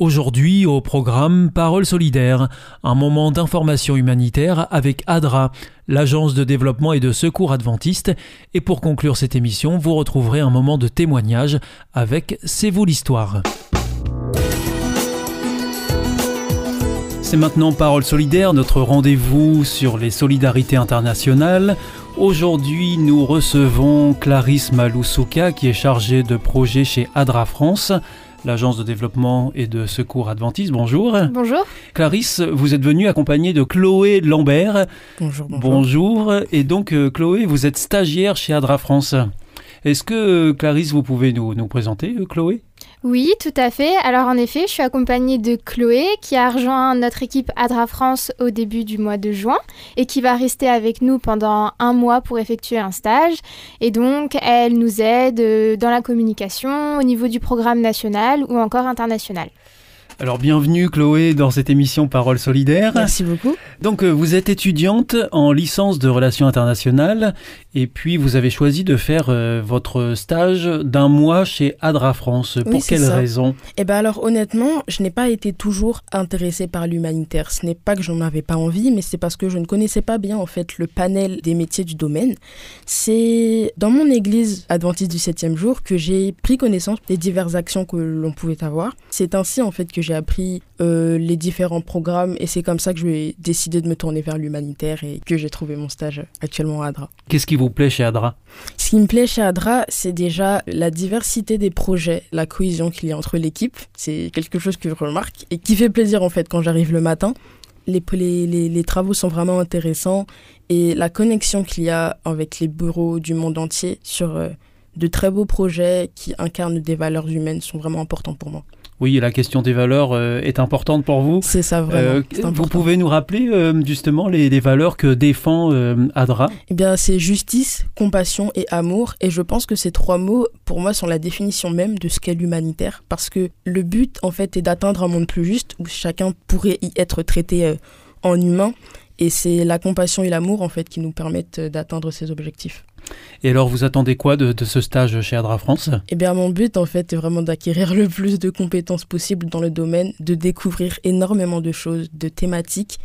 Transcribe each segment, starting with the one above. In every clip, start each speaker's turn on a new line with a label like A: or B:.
A: Aujourd'hui, au programme Parole solidaire, un moment d'information humanitaire avec ADRA, l'agence de développement et de secours adventiste. Et pour conclure cette émission, vous retrouverez un moment de témoignage avec C'est vous l'histoire. C'est maintenant Parole solidaire, notre rendez-vous sur les solidarités internationales. Aujourd'hui, nous recevons Clarisse Maloussouka qui est chargée de projet chez ADRA France l'agence de développement et de secours adventiste. Bonjour.
B: Bonjour.
A: Clarisse, vous êtes venue accompagnée de Chloé Lambert.
B: Bonjour.
A: Bonjour. bonjour. Et donc, euh, Chloé, vous êtes stagiaire chez Adra France. Est-ce que, euh, Clarisse, vous pouvez nous, nous présenter, euh, Chloé?
B: Oui, tout à fait. Alors en effet, je suis accompagnée de Chloé qui a rejoint notre équipe Adra France au début du mois de juin et qui va rester avec nous pendant un mois pour effectuer un stage. Et donc, elle nous aide dans la communication au niveau du programme national ou encore international.
A: Alors bienvenue Chloé dans cette émission Parole solidaire.
B: Merci beaucoup.
A: Donc euh, vous êtes étudiante en licence de relations internationales et puis vous avez choisi de faire euh, votre stage d'un mois chez Adra France. Pour quelle raison?
C: Eh bien alors honnêtement, je n'ai pas été toujours intéressée par l'humanitaire. Ce n'est pas que j'en avais pas envie, mais c'est parce que je ne connaissais pas bien en fait le panel des métiers du domaine. C'est dans mon église adventiste du 7e jour que j'ai pris connaissance des diverses actions que l'on pouvait avoir. C'est ainsi en fait que j'ai appris euh, les différents programmes et c'est comme ça que j'ai décidé de me tourner vers l'humanitaire et que j'ai trouvé mon stage actuellement à Adra.
A: Qu'est-ce qui vous plaît chez Adra?
C: Ce qui me plaît chez Adra, c'est déjà la diversité des projets, la cohésion qu'il y a entre l'équipe. C'est quelque chose que je remarque et qui fait plaisir en fait quand j'arrive le matin. Les, les, les, travaux sont vraiment intéressants et la connexion qu'il y a avec les bureaux du monde entier sur euh, de très beaux projets qui incarnent des valeurs humaines sont vraiment importants pour moi.
A: Oui, la question des valeurs euh, est importante pour vous.
C: C'est ça, vraiment. Euh,
A: vous pouvez nous rappeler euh, justement les, valeurs que défend ADRA?
C: Eh bien, c'est justice, compassion et amour. Et je pense que ces trois mots, pour moi, sont la définition même de ce qu'est l'humanitaire. Parce que le but, en fait, est d'atteindre un monde plus juste où chacun pourrait y être traité en humain. Et c'est la compassion et l'amour, en fait, qui nous permettent d'atteindre ces objectifs.
A: Et alors, vous attendez quoi de, ce stage chez Adra France?
C: Eh bien, mon but, en fait, est vraiment d'acquérir le plus de compétences possibles dans le domaine, de découvrir énormément de choses, de thématiques,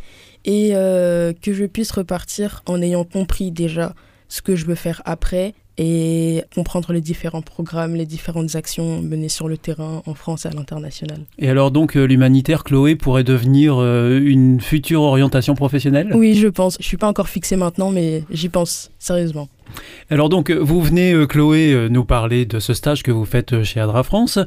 C: et euh, que je puisse repartir en ayant compris déjà ce que je veux faire après, et comprendre les différents programmes, les différentes actions menées sur le terrain en France et à l'international.
A: Et alors donc euh, l'humanitaire, Chloé, pourrait devenir euh, une future orientation professionnelle?
C: Oui, je pense. Je suis pas encore fixée maintenant, mais j'y pense sérieusement.
A: Alors donc, vous venez, euh, Chloé, euh, nous parler de ce stage que vous faites euh, chez Adra France,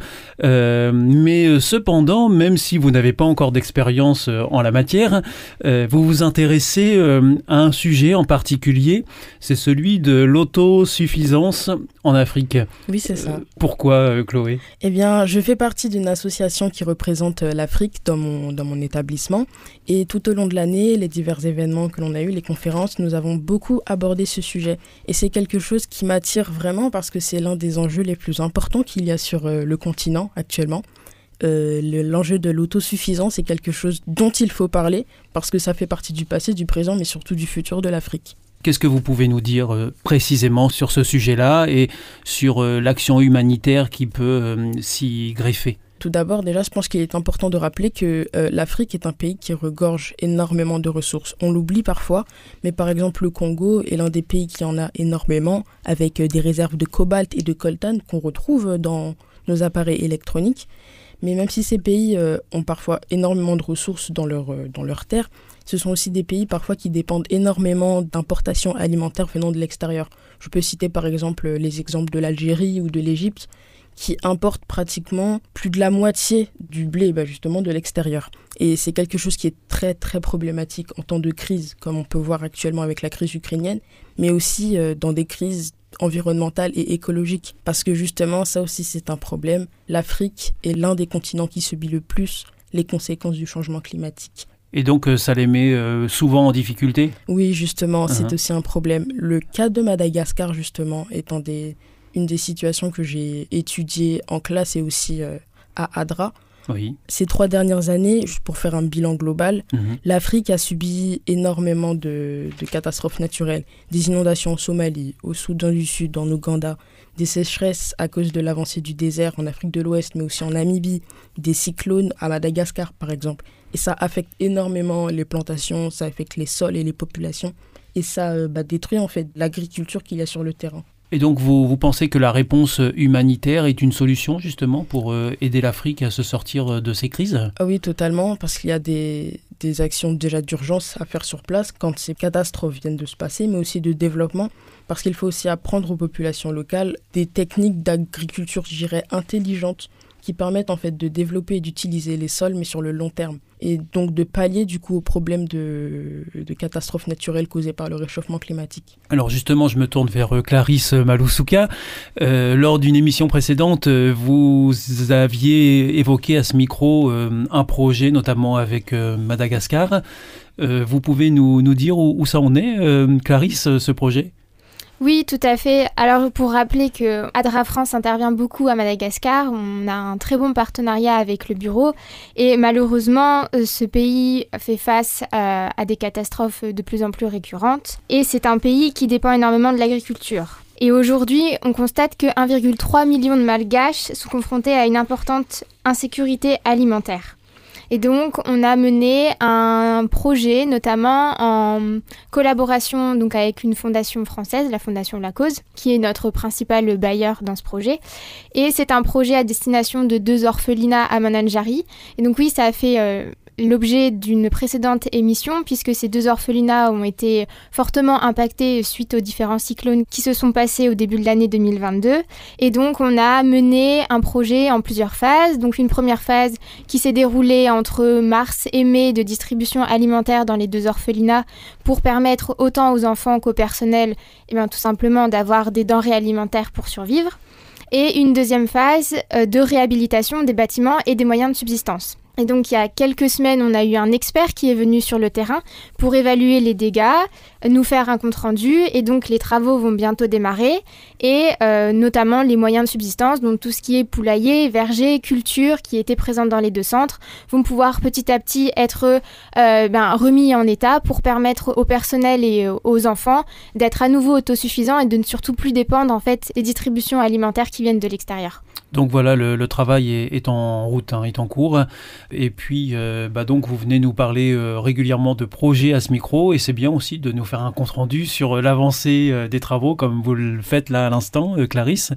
A: mais cependant, même si vous n'avez pas encore d'expérience en la matière, vous vous intéressez à un sujet en particulier, c'est celui de l'autosuffisance en Afrique.
C: Oui, c'est ça.
A: pourquoi, Chloé?
C: Eh bien, je fais partie d'une association qui représente l'Afrique dans mon, dans mon établissement, et tout au long de l'année, les divers événements que l'on a eus, les conférences, nous avons beaucoup abordé ce sujet. Et c'est quelque chose qui m'attire vraiment parce que c'est l'un des enjeux les plus importants qu'il y a sur euh, le continent actuellement. Euh, l'enjeu de l'autosuffisance est quelque chose dont il faut parler parce que ça fait partie du passé, du présent, mais surtout du futur de l'Afrique.
A: Qu'est-ce que vous pouvez nous dire euh, précisément sur ce sujet-là et sur l'action humanitaire qui peut s'y greffer?
C: Tout d'abord, déjà, je pense qu'il est important de rappeler que euh, l'Afrique est un pays qui regorge énormément de ressources. On l'oublie parfois, mais par exemple, le Congo est l'un des pays qui en a énormément, avec euh, des réserves de cobalt et de coltan qu'on retrouve dans nos appareils électroniques. Mais même si ces pays euh, ont parfois énormément de ressources dans leur, dans leur terre, ce sont aussi des pays parfois qui dépendent énormément d'importations alimentaires venant de l'extérieur. Je peux citer par exemple les exemples de l'Algérie ou de l'Égypte, qui importe pratiquement plus de la moitié du blé bah, justement de l'extérieur. Et c'est quelque chose qui est très très problématique en temps de crise, comme on peut voir actuellement avec la crise ukrainienne, mais aussi euh, dans des crises environnementales et écologiques. Parce que justement, ça aussi c'est un problème. L'Afrique est l'un des continents qui subit le plus les conséquences du changement climatique.
A: Et donc euh, ça les met euh, souvent en difficulté?
C: Oui, justement, c'est uh-huh. aussi un problème. Le cas de Madagascar, justement, étant des, une des situations que j'ai étudiées en classe et aussi euh, à ADRA.
A: Oui.
C: Ces trois dernières années, juste pour faire un bilan global,
A: Mhm.
C: l'Afrique a subi énormément de, de catastrophes naturelles. Des inondations en Somalie, au Soudan du Sud, en Ouganda, des sécheresses à cause de l'avancée du désert en Afrique de l'Ouest, mais aussi en Namibie, des cyclones à Madagascar par exemple. Et ça affecte énormément les plantations, ça affecte les sols et les populations. Et ça euh, bah, détruit en fait l'agriculture qu'il y a sur le terrain.
A: Et donc vous, pensez que la réponse humanitaire est une solution justement pour euh, aider l'Afrique à se sortir euh, de ces crises?
C: Ah oui, totalement, parce qu'il y a des, des actions déjà d'urgence à faire sur place quand ces catastrophes viennent de se passer, mais aussi de développement, parce qu'il faut aussi apprendre aux populations locales des techniques d'agriculture, je dirais, intelligentes, qui permettent en fait de développer et d'utiliser les sols, mais sur le long terme. Et donc de pallier du coup aux problèmes de, catastrophes naturelles causées par le réchauffement climatique.
A: Alors justement, je me tourne vers euh, Clarisse Maloussouka. Euh, lors d'une émission précédente, euh, vous aviez évoqué à ce micro un projet, notamment avec Madagascar. Vous pouvez nous, nous dire où, ça en est, Clarisse, ce projet?
B: Oui, tout à fait. Alors pour rappeler que ADRA France intervient beaucoup à Madagascar, on a un très bon partenariat avec le bureau et malheureusement euh, ce pays fait face à, à des catastrophes de plus en plus récurrentes et c'est un pays qui dépend énormément de l'agriculture. Et aujourd'hui, on constate que 1,3 million de Malgaches sont confrontés à une importante insécurité alimentaire. Et donc, on a mené un projet, notamment en collaboration donc avec une fondation française, la Fondation La Cause, qui est notre principal bailleur dans ce projet. Et c'est un projet à destination de deux orphelinats à Mananjari. Et donc oui, ça a fait euh, l'objet d'une précédente émission, puisque ces deux orphelinats ont été fortement impactés suite aux différents cyclones qui se sont passés au début de l'année 2022. Et donc, on a mené un projet en plusieurs phases. Donc, une première phase qui s'est déroulée entre mars et mai de distribution alimentaire dans les deux orphelinats pour permettre autant aux enfants qu'au personnel, eh bien, tout simplement d'avoir des denrées alimentaires pour survivre. Et une deuxième phase euh, de réhabilitation des bâtiments et des moyens de subsistance. Et donc il y a quelques semaines, on a eu un expert qui est venu sur le terrain pour évaluer les dégâts, nous faire un compte-rendu, et donc les travaux vont bientôt démarrer, et euh, notamment les moyens de subsistance, donc tout ce qui est poulailler, verger, culture, qui étaient présents dans les deux centres, vont pouvoir petit à petit être euh, ben, remis en état pour permettre au personnel et aux enfants d'être à nouveau autosuffisants et de ne surtout plus dépendre en fait des distributions alimentaires qui viennent de l'extérieur.
A: Donc voilà, le, travail est, est, en route, hein, est en cours. Et puis, euh, bah donc, vous venez nous parler euh, régulièrement de projets à ce micro, et c'est bien aussi de nous faire un compte rendu sur l'avancée euh, des travaux, comme vous le faites là à l'instant, Clarisse.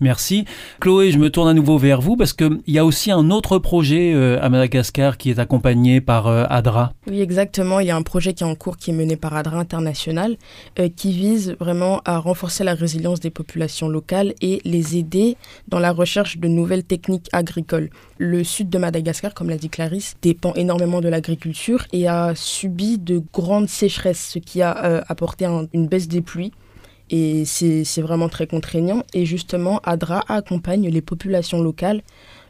A: Merci. Chloé, je me tourne à nouveau vers vous parce qu'il y a aussi un autre projet à Madagascar qui est accompagné par ADRA.
C: Oui, exactement. Il y a un projet qui est en cours qui est mené par ADRA International qui vise vraiment à renforcer la résilience des populations locales et les aider dans la recherche de nouvelles techniques agricoles. Le sud de Madagascar, comme l'a dit Clarisse, dépend énormément de l'agriculture et a subi de grandes sécheresses, ce qui a euh, apporté un, une baisse des pluies. Et c'est vraiment très contraignant. Et justement, ADRA accompagne les populations locales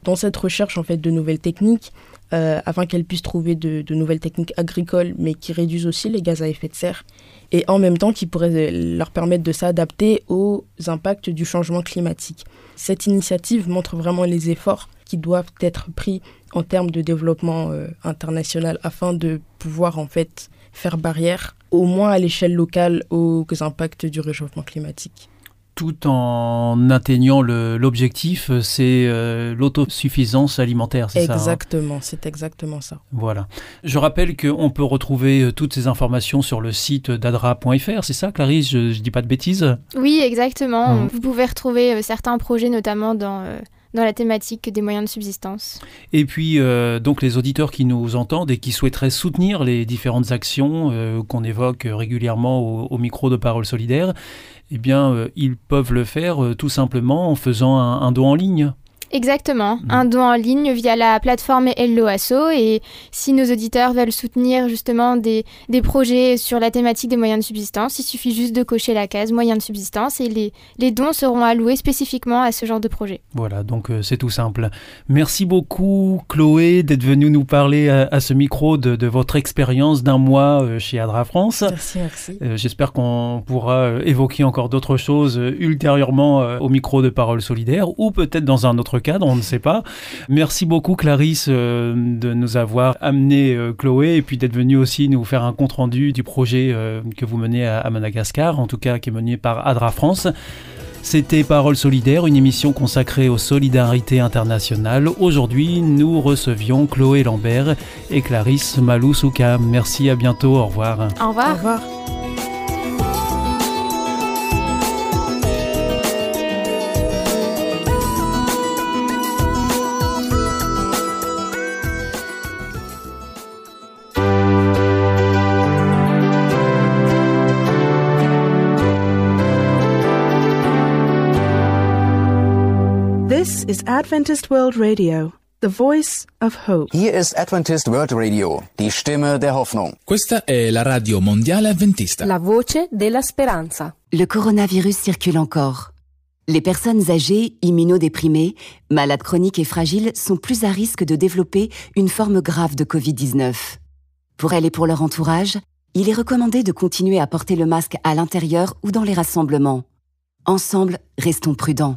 C: dans cette recherche en fait de nouvelles techniques euh, afin qu'elles puissent trouver de, de, nouvelles techniques agricoles, mais qui réduisent aussi les gaz à effet de serre, et en même temps qui pourraient leur permettre de s'adapter aux impacts du changement climatique. Cette initiative montre vraiment les efforts qui doivent être pris en termes de développement euh, international afin de pouvoir en fait faire barrière, au moins à l'échelle locale, aux impacts du réchauffement climatique
A: tout en atteignant l'objectif, c'est euh, l'autosuffisance alimentaire, c'est ça
C: Exactement, hein c'est exactement ça.
A: Voilà. Je rappelle qu'on peut retrouver euh, toutes ces informations sur le site d'adra.fr, c'est ça Clarisse? Je ne dis pas de bêtises?
B: Oui, exactement. Mmh. Vous pouvez retrouver euh, certains projets, notamment dans... Euh dans la thématique des moyens de subsistance.
A: Et puis, euh, donc, les auditeurs qui nous entendent et qui souhaiteraient soutenir les différentes actions euh, qu'on évoque régulièrement au, micro de Parole Solidaire, eh bien, ils peuvent le faire tout simplement en faisant un don en ligne.
B: Exactement, mm. un don en ligne via la plateforme Hello Asso et si nos auditeurs veulent soutenir justement des, des, projets sur la thématique des moyens de subsistance, il suffit juste de cocher la case moyens de subsistance et les, les dons seront alloués spécifiquement à ce genre de projet.
A: Voilà, donc euh, c'est tout simple. Merci beaucoup Chloé d'être venue nous parler à, ce micro de, de votre expérience d'un mois euh, chez Adra France.
C: Merci, merci.
A: Euh, j'espère qu'on pourra évoquer encore d'autres choses ultérieurement au micro de Parole Solidaire ou peut-être dans un autre cadre, on ne sait pas. Merci beaucoup Clarisse euh, de nous avoir amené euh, Chloé et puis d'être venue aussi nous faire un compte rendu du projet euh, que vous menez à, Madagascar, en tout cas qui est mené par Adra France. C'était Parole solidaire, une émission consacrée aux solidarités internationales. Aujourd'hui, nous recevions Chloé Lambert et Clarisse Maloussouka. Merci, à bientôt, au revoir.
B: Au revoir.
C: Au revoir.
D: Is Adventist World Radio, the voice of hope.
E: Hier ist Adventist World Radio, die Stimme der Hoffnung.
F: Questa è la radio mondiale adventista.
G: La voce della speranza.
H: Le coronavirus circule encore. Les personnes âgées, immunodéprimées, malades chroniques et fragiles sont plus à risque de développer une forme grave de Covid-19. Pour elles et pour leur entourage, il est recommandé de continuer à porter le masque à l'intérieur ou dans les rassemblements. Ensemble, restons prudents.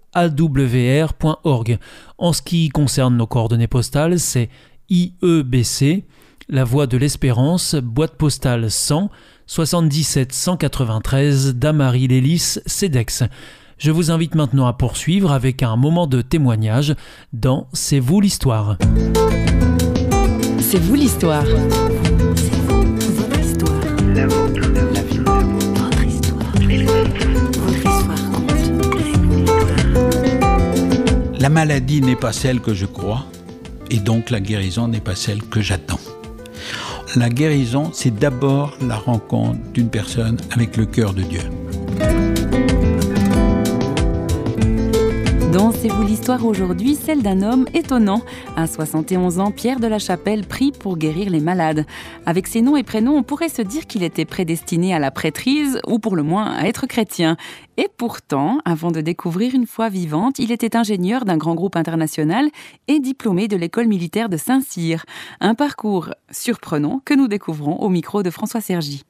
A: awr.org. En ce qui concerne nos coordonnées postales, c'est IEBC, La Voie de l'Espérance, boîte postale 100 77 193 Damary Lélis, CEDEX. Je vous invite maintenant à poursuivre avec un moment de témoignage dans C'est vous l'histoire.
I: C'est vous l'histoire.
J: La maladie n'est pas celle que je crois, et donc la guérison n'est pas celle que j'attends. La guérison, c'est d'abord la rencontre d'une personne avec le cœur de Dieu.
I: C'est vous l'histoire aujourd'hui, celle d'un homme étonnant. À 71 ans, Pierre de la Chapelle prie pour guérir les malades. Avec ses noms et prénoms, on pourrait se dire qu'il était prédestiné à la prêtrise, ou pour le moins à être chrétien. Et pourtant, avant de découvrir une foi vivante, il était ingénieur d'un grand groupe international et diplômé de l'école militaire de Saint-Cyr. Un parcours surprenant que nous découvrons au micro de François Sergi.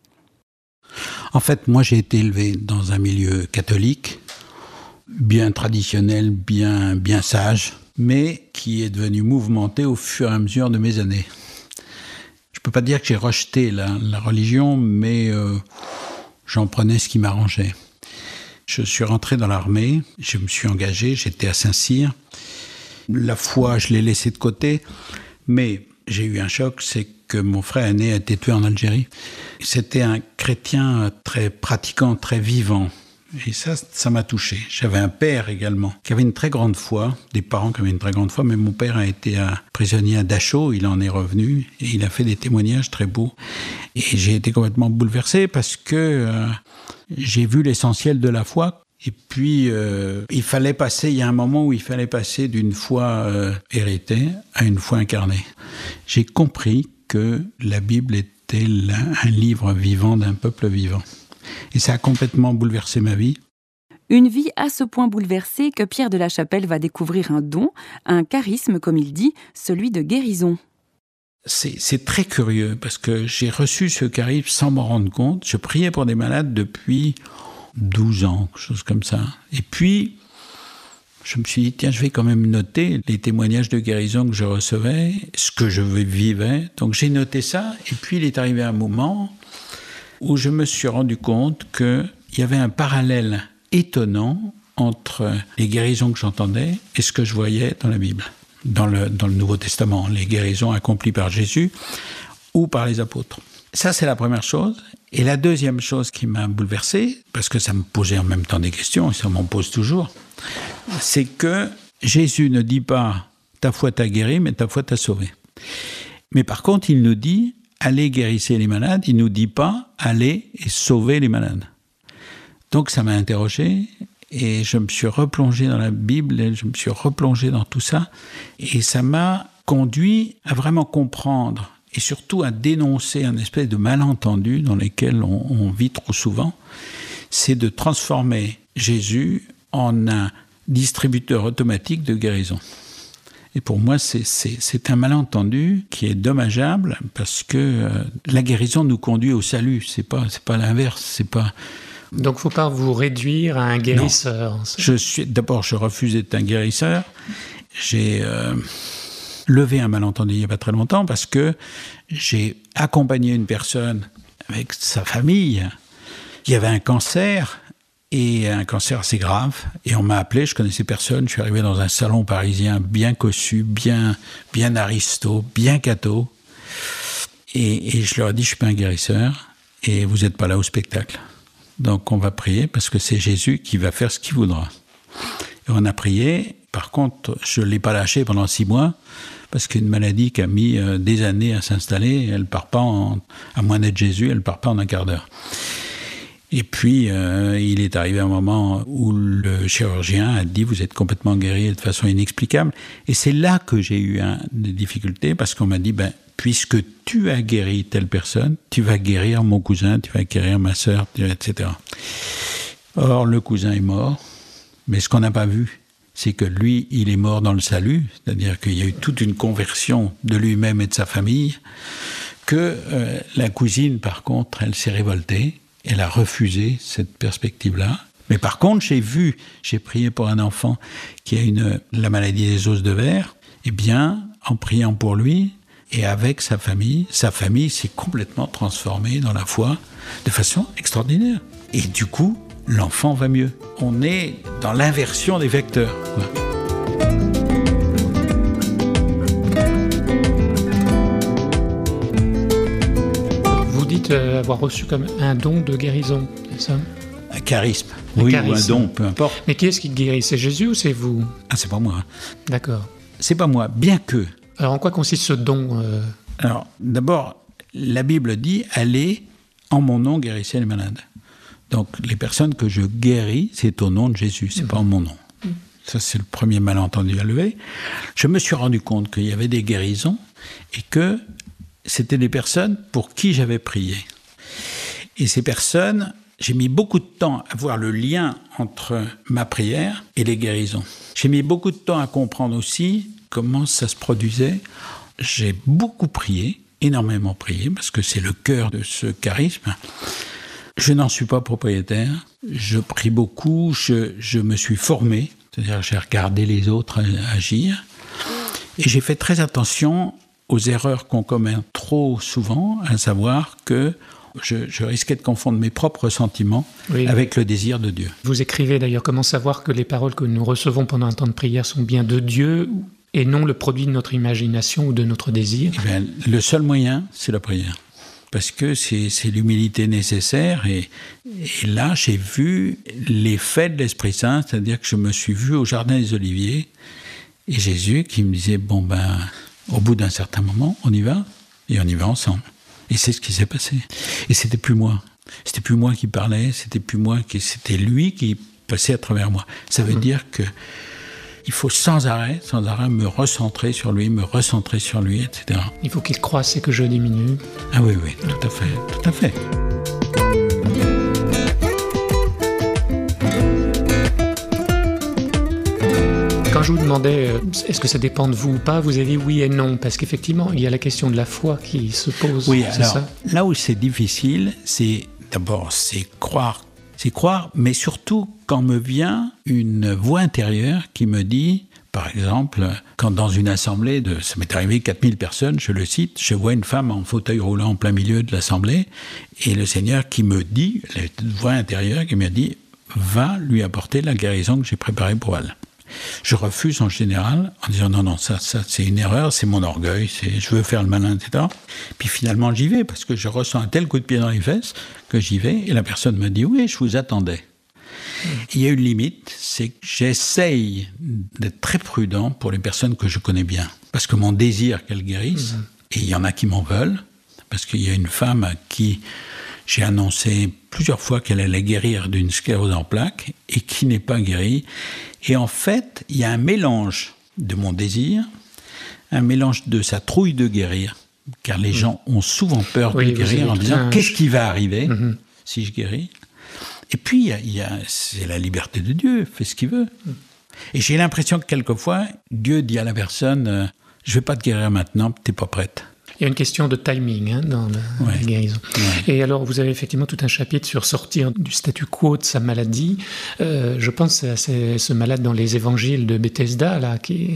J: En fait, moi j'ai été élevé dans un milieu catholique bien traditionnel, bien, bien sage, mais qui est devenu mouvementé au fur et à mesure de mes années. Je ne peux pas dire que j'ai rejeté la, religion, mais euh, j'en prenais ce qui m'arrangeait. Je suis rentré dans l'armée, je me suis engagé, j'étais à Saint-Cyr. La foi, je l'ai laissée de côté, mais j'ai eu un choc, c'est que mon frère aîné a été tué en Algérie. C'était un chrétien très pratiquant, très vivant. Et ça, ça m'a touché. J'avais un père également qui avait une très grande foi, des parents qui avaient une très grande foi, mais mon père a été un prisonnier à Dachau, il en est revenu et il a fait des témoignages très beaux. Et j'ai été complètement bouleversé parce que euh, j'ai vu l'essentiel de la foi. Et puis, euh, il fallait passer, il y a un moment où il fallait passer d'une foi euh, héritée à une foi incarnée. J'ai compris que la Bible était un livre vivant d'un peuple vivant. Et ça a complètement bouleversé ma vie.
I: Une vie à ce point bouleversée que Pierre de la Chapelle va découvrir un don, un charisme, comme il dit, celui de guérison.
J: C'est très curieux parce que j'ai reçu ce charisme sans m'en rendre compte. Je priais pour des malades depuis 12 ans, quelque chose comme ça. Et puis, je me suis dit, tiens, je vais quand même noter les témoignages de guérison que je recevais, ce que je vivais. Donc j'ai noté ça. Et puis il est arrivé un moment où je me suis rendu compte qu'il y avait un parallèle étonnant entre les guérisons que j'entendais et ce que je voyais dans la Bible, dans le, dans le Nouveau Testament, les guérisons accomplies par Jésus ou par les apôtres. Ça, c'est la première chose. Et la deuxième chose qui m'a bouleversé, parce que ça me posait en même temps des questions, et ça m'en pose toujours, c'est que Jésus ne dit pas ta foi t'a guéri, mais ta foi t'a sauvé. Mais par contre, il nous dit allez guérissez les malades, il nous dit pas allez et sauvez les malades. Donc ça m'a interrogé et je me suis replongé dans la Bible, et je me suis replongé dans tout ça et ça m'a conduit à vraiment comprendre et surtout à dénoncer un espèce de malentendu dans lequel on vit trop souvent, c'est de transformer Jésus en un distributeur automatique de guérison. Et pour moi, c'est un malentendu qui est dommageable parce que euh, la guérison nous conduit au salut. C'est pas c'est pas l'inverse. C'est pas.
K: Donc, faut pas vous réduire à un guérisseur.
J: Non. Je suis d'abord, je refuse d'être un guérisseur. J'ai euh, levé un malentendu il y a pas très longtemps parce que j'ai accompagné une personne avec sa famille qui avait un cancer et un cancer assez grave. Et on m'a appelé, je connaissais personne. Je suis arrivé dans un salon parisien bien cossu, bien, bien aristo, bien catho. Et, je leur ai dit, je suis pas un guérisseur et vous n'êtes pas là au spectacle. Donc on va prier parce que c'est Jésus qui va faire ce qu'il voudra. On a prié. Par contre, je ne l'ai pas lâché pendant six mois parce qu'une maladie qui a mis euh, des années à s'installer, elle part pas à moins d'être Jésus, elle part pas en un quart d'heure. Et puis, euh, il est arrivé un moment où le chirurgien a dit Vous êtes complètement guéri de façon inexplicable. Et c'est là que j'ai eu des difficultés parce qu'on m'a dit ben, Puisque tu as guéri telle personne, tu vas guérir mon cousin, tu vas guérir ma sœur, etc. Or, le cousin est mort, mais ce qu'on n'a pas vu, c'est que lui, il est mort dans le salut, c'est-à-dire qu'il y a eu toute une conversion de lui-même et de sa famille, que euh, la cousine, par contre, elle s'est révoltée elle a refusé cette perspective-là. Mais par contre, j'ai vu, j'ai prié pour un enfant qui a une, la maladie des os de verre. Eh bien, en priant pour lui et avec sa famille, sa famille s'est complètement transformée dans la foi de façon extraordinaire. Et du coup, l'enfant va mieux. On est dans l'inversion des vecteurs.
K: Euh, avoir reçu comme un don de guérison, c'est ça
J: Un charisme, un oui, charisme. ou un don, peu importe.
K: Mais qui est-ce qui guérit? C'est Jésus ou c'est vous?
J: Ah, c'est pas moi.
K: D'accord.
J: C'est pas moi, bien que.
K: Alors, en quoi consiste ce don euh...
J: Alors, d'abord, la Bible dit Allez, en mon nom, guérissez les malades. Donc, les personnes que je guéris, c'est au nom de Jésus, c'est mmh. pas en mon nom. Mmh. Ça, c'est le premier malentendu à lever. Je me suis rendu compte qu'il y avait des guérisons et que c'était des personnes pour qui j'avais prié. Et ces personnes, j'ai mis beaucoup de temps à voir le lien entre ma prière et les guérisons. J'ai mis beaucoup de temps à comprendre aussi comment ça se produisait. J'ai beaucoup prié, énormément prié, parce que c'est le cœur de ce charisme. Je n'en suis pas propriétaire. Je prie beaucoup, je, me suis formé, c'est-à-dire j'ai regardé les autres agir. Et j'ai fait très attention aux erreurs qu'on commet trop souvent, à savoir que je, je, risquais de confondre mes propres sentiments oui. avec le désir de Dieu.
K: Vous écrivez d'ailleurs comment savoir que les paroles que nous recevons pendant un temps de prière sont bien de Dieu et non le produit de notre imagination ou de notre désir?
J: Eh bien, Le seul moyen, c'est la prière. Parce que c'est l'humilité nécessaire. Et, et là, j'ai vu l'effet de l'Esprit Saint, c'est-à-dire que je me suis vu au Jardin des Oliviers et Jésus qui me disait, bon ben, au bout d'un certain moment, on y va et on y va ensemble. Et c'est ce qui s'est passé. Et c'était plus moi. C'était plus moi qui parlais, c'était plus moi qui, c'était lui qui passait à travers moi. Ça veut mmh. dire que il faut sans arrêt, sans arrêt me recentrer sur lui, me recentrer sur lui, etc.
K: Il faut qu'il croisse et que je diminue.
J: Ah oui, oui, tout à fait, tout à fait.
K: Quand je vous demandais euh, est-ce que ça dépend de vous ou pas, vous avez dit oui et non, parce qu'effectivement, il y a la question de la foi qui se pose.
J: Oui, alors, ça là où c'est difficile, c'est d'abord, c'est croire, c'est croire, mais surtout quand me vient une voix intérieure qui me dit, par exemple, quand dans une assemblée de, ça m'est arrivé 4000 personnes, je le cite, je vois une femme en fauteuil roulant en plein milieu de l'assemblée, et le Seigneur qui me dit, la voix intérieure qui me dit, va lui apporter la guérison que j'ai préparée pour elle. Je refuse en général en disant non, non, ça, ça c'est une erreur, c'est mon orgueil, c'est je veux faire le malin, etc. Puis finalement, j'y vais parce que je ressens un tel coup de pied dans les fesses que j'y vais et la personne me dit oui, je vous attendais. Il y a une limite, c'est que j'essaye d'être très prudent pour les personnes que je connais bien. Parce que mon désir qu'elles guérissent, mmh. et il y en a qui m'en veulent, parce qu'il y a une femme à qui j'ai annoncé plusieurs fois qu'elle allait guérir d'une sclérose en plaques et qui n'est pas guérie. Et en fait, il y a un mélange de mon désir, un mélange de sa trouille de guérir, car les mmh. gens ont souvent peur de guérir en disant qu'est-ce qui va arriver mmh. si je guéris? Et puis, il y a, c'est la liberté de Dieu, fait ce qu'il veut. Mmh. Et j'ai l'impression que quelquefois, Dieu dit à la personne, euh, je vais pas te guérir maintenant, t'es pas prête.
K: Il y a une question de timing hein, dans la, guérison. Et alors, vous avez effectivement tout un chapitre sur sortir du statu quo de sa maladie. Euh, je pense à ce malade dans les évangiles de Bethesda, là, qui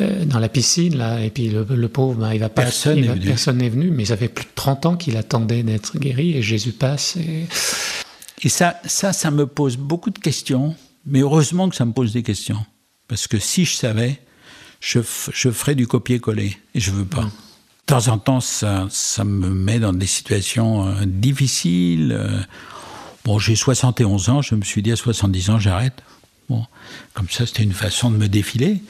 K: euh, dans la piscine, là, et puis le, pauvre, ben, il va pas.
J: Personne n'est venu.
K: Personne n'est venu, mais ça fait plus de 30 ans qu'il attendait d'être guéri, et Jésus passe. Et,
J: et ça, ça, ça me pose beaucoup de questions, mais heureusement que ça me pose des questions. Parce que si je savais, je, je ferais du copier-coller, et je veux pas. De temps en temps, ça, ça me met dans des situations euh, difficiles. Euh. Bon, j'ai 71 ans, je me suis dit à 70 ans, j'arrête. Bon, comme ça, c'était une façon de me défiler.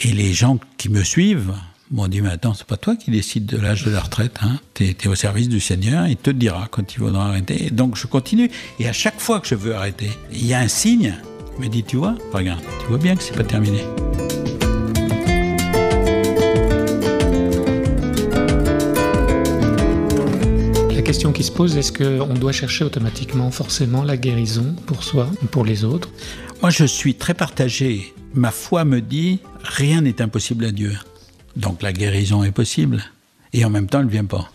J: Et les gens qui me suivent m'ont dit, mais attends, c'est pas toi qui décides de l'âge de la retraite, hein. Tu es, au service du Seigneur, il te dira quand il faudra arrêter. donc je continue. Et à chaque fois que je veux arrêter, il y a un signe qui me dit, tu vois, regarde, tu vois bien que c'est pas terminé.
K: Se pose, est-ce qu'on doit chercher automatiquement forcément la guérison pour soi ou pour les autres?
J: Moi, je suis très partagé. Ma foi me dit, rien n'est impossible à Dieu. Donc la guérison est possible. Et en même temps, elle ne vient pas.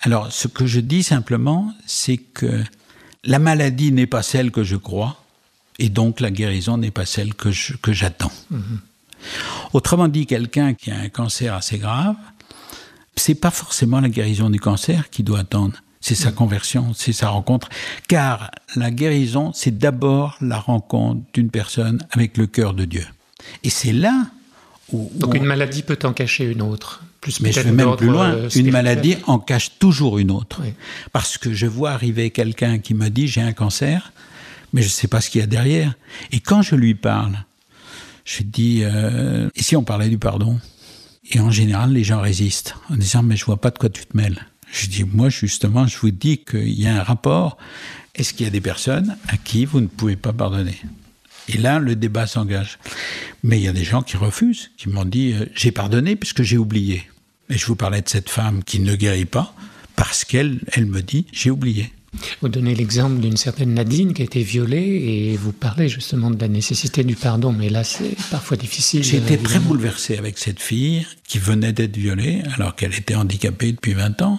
J: Alors, ce que je dis simplement, c'est que la maladie n'est pas celle que je crois, et donc la guérison n'est pas celle que j'attends. Que mhm. Autrement dit, quelqu'un qui a un cancer assez grave, c'est pas forcément la guérison du cancer qui doit attendre c'est sa conversion, c'est sa rencontre. Car la guérison, c'est d'abord la rencontre d'une personne avec le cœur de Dieu. Et c'est là où...
K: Donc une maladie peut en cacher une autre.
J: Plus Mais je vais même plus loin. Euh, une maladie en cache toujours une autre. Parce que je vois arriver quelqu'un qui me dit j'ai un cancer, mais je ne sais pas ce qu'il y a derrière. Et quand je lui parle, je dis euh, et si on parlait du pardon? Et en général, les gens résistent en disant mais je vois pas de quoi tu te mêles. Je dis, moi justement, je vous dis qu'il y a un rapport. Est-ce qu'il y a des personnes à qui vous ne pouvez pas pardonner? Et là, le débat s'engage. Mais il y a des gens qui refusent, qui m'ont dit, euh, j'ai pardonné puisque j'ai oublié. Et je vous parlais de cette femme qui ne guérit pas parce qu'elle elle me dit, j'ai oublié.
K: Vous donnez l'exemple d'une certaine Nadine qui a été violée et vous parlez justement de la nécessité du pardon, mais là c'est parfois difficile.
J: J'ai été très bouleversé avec cette fille qui venait d'être violée alors qu'elle était handicapée depuis 20 ans.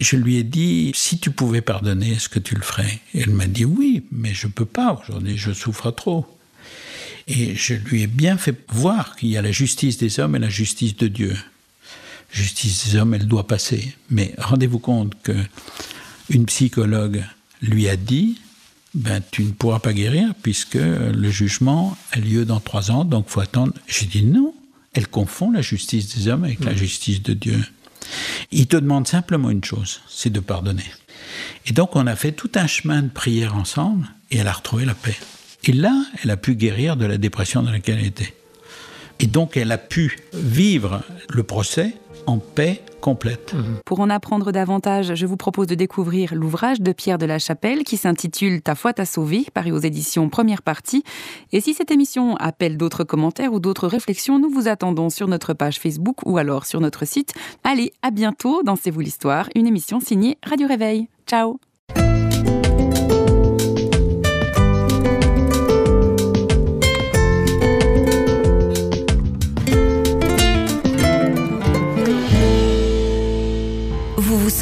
J: Je lui ai dit, si tu pouvais pardonner, est-ce que tu le ferais? Et Elle m'a dit oui, mais je peux pas aujourd'hui, je souffre trop. Et je lui ai bien fait voir qu'il y a la justice des hommes et la justice de Dieu. Justice des hommes, elle doit passer. Mais rendez-vous compte que une psychologue lui a dit ben, tu ne pourras pas guérir puisque le jugement a lieu dans trois ans, donc faut attendre. J'ai dit non, elle confond la justice des hommes avec la justice de Dieu. Il te demande simplement une chose, c'est de pardonner. Et donc on a fait tout un chemin de prière ensemble et elle a retrouvé la paix. Et là, elle a pu guérir de la dépression dans laquelle elle était. Et donc elle a pu vivre le procès en paix complète.
I: Mhm. Pour en apprendre davantage, je vous propose de découvrir l'ouvrage de Pierre de la Chapelle qui s'intitule Ta foi t'a sauvé, paru aux éditions Première Partie. Et si cette émission appelle d'autres commentaires ou d'autres réflexions, nous vous attendons sur notre page Facebook ou alors sur notre site. Allez, à bientôt dans C'est vous l'histoire, une émission signée Radio Réveil. Ciao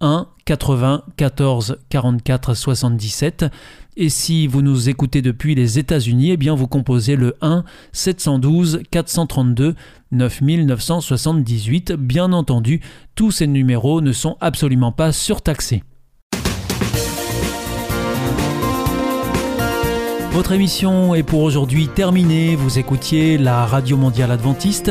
A: 1 80 14 44 77. Et si vous nous écoutez depuis les États-Unis, eh bien vous composez le 1 712 432 9978. Bien entendu, tous ces numéros ne sont absolument pas surtaxés. Votre émission est pour aujourd'hui terminée. Vous écoutiez la Radio Mondiale Adventiste